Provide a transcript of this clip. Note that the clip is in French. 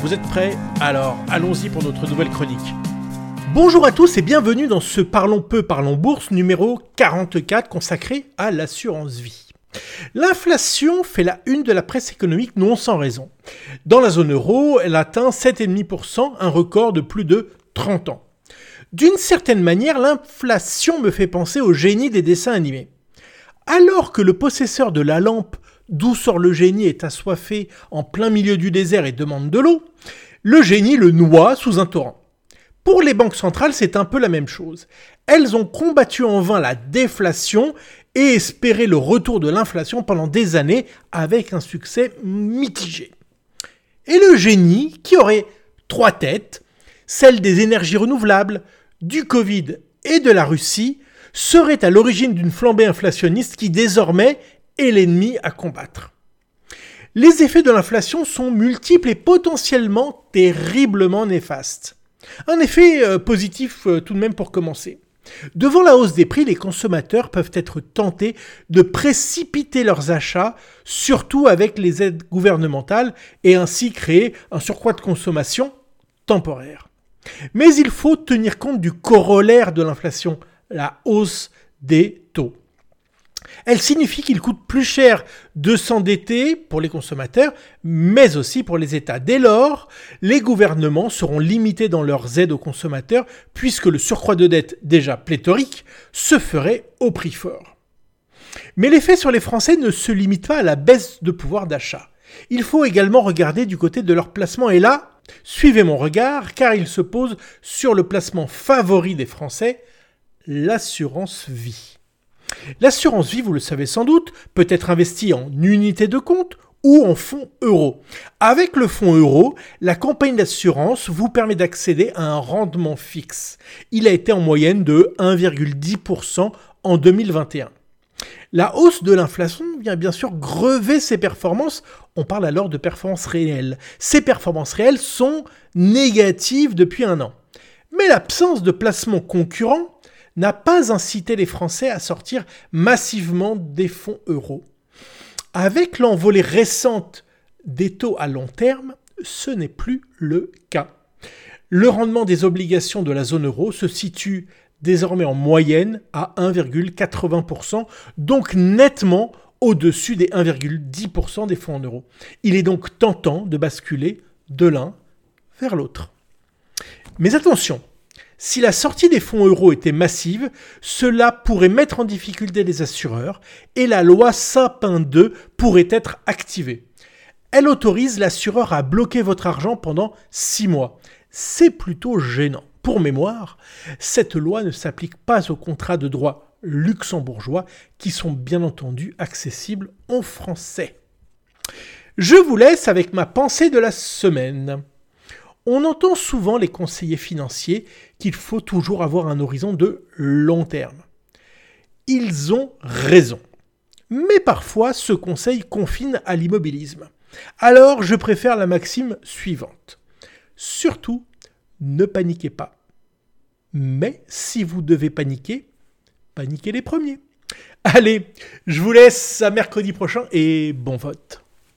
Vous êtes prêts Alors allons-y pour notre nouvelle chronique. Bonjour à tous et bienvenue dans ce Parlons peu, parlons bourse numéro 44 consacré à l'assurance vie. L'inflation fait la une de la presse économique non sans raison. Dans la zone euro, elle atteint 7,5%, un record de plus de 30 ans. D'une certaine manière, l'inflation me fait penser au génie des dessins animés. Alors que le possesseur de la lampe d'où sort le génie est assoiffé en plein milieu du désert et demande de l'eau, le génie le noie sous un torrent. Pour les banques centrales, c'est un peu la même chose. Elles ont combattu en vain la déflation et espéré le retour de l'inflation pendant des années avec un succès mitigé. Et le génie, qui aurait trois têtes, celle des énergies renouvelables, du Covid et de la Russie, serait à l'origine d'une flambée inflationniste qui désormais et l'ennemi à combattre. Les effets de l'inflation sont multiples et potentiellement terriblement néfastes. Un effet euh, positif euh, tout de même pour commencer. Devant la hausse des prix, les consommateurs peuvent être tentés de précipiter leurs achats, surtout avec les aides gouvernementales, et ainsi créer un surcroît de consommation temporaire. Mais il faut tenir compte du corollaire de l'inflation, la hausse des taux. Elle signifie qu'il coûte plus cher de s'endetter pour les consommateurs, mais aussi pour les États. Dès lors, les gouvernements seront limités dans leurs aides aux consommateurs, puisque le surcroît de dette déjà pléthorique se ferait au prix fort. Mais l'effet sur les Français ne se limite pas à la baisse de pouvoir d'achat. Il faut également regarder du côté de leur placement, et là, suivez mon regard, car il se pose sur le placement favori des Français, l'assurance vie. L'assurance vie, vous le savez sans doute, peut être investie en unité de compte ou en fonds euros. Avec le fonds euro, la compagnie d'assurance vous permet d'accéder à un rendement fixe. Il a été en moyenne de 1,10% en 2021. La hausse de l'inflation vient bien sûr grever ces performances. On parle alors de performances réelles. Ces performances réelles sont négatives depuis un an. Mais l'absence de placements concurrents n'a pas incité les Français à sortir massivement des fonds euros. Avec l'envolée récente des taux à long terme, ce n'est plus le cas. Le rendement des obligations de la zone euro se situe désormais en moyenne à 1,80%, donc nettement au-dessus des 1,10% des fonds en euros. Il est donc tentant de basculer de l'un vers l'autre. Mais attention, si la sortie des fonds euros était massive, cela pourrait mettre en difficulté les assureurs et la loi Sapin 2 pourrait être activée. Elle autorise l'assureur à bloquer votre argent pendant 6 mois. C'est plutôt gênant. Pour mémoire, cette loi ne s'applique pas aux contrats de droit luxembourgeois qui sont bien entendu accessibles en français. Je vous laisse avec ma pensée de la semaine. On entend souvent les conseillers financiers qu'il faut toujours avoir un horizon de long terme. Ils ont raison. Mais parfois, ce conseil confine à l'immobilisme. Alors, je préfère la maxime suivante. Surtout, ne paniquez pas. Mais si vous devez paniquer, paniquez les premiers. Allez, je vous laisse à mercredi prochain et bon vote.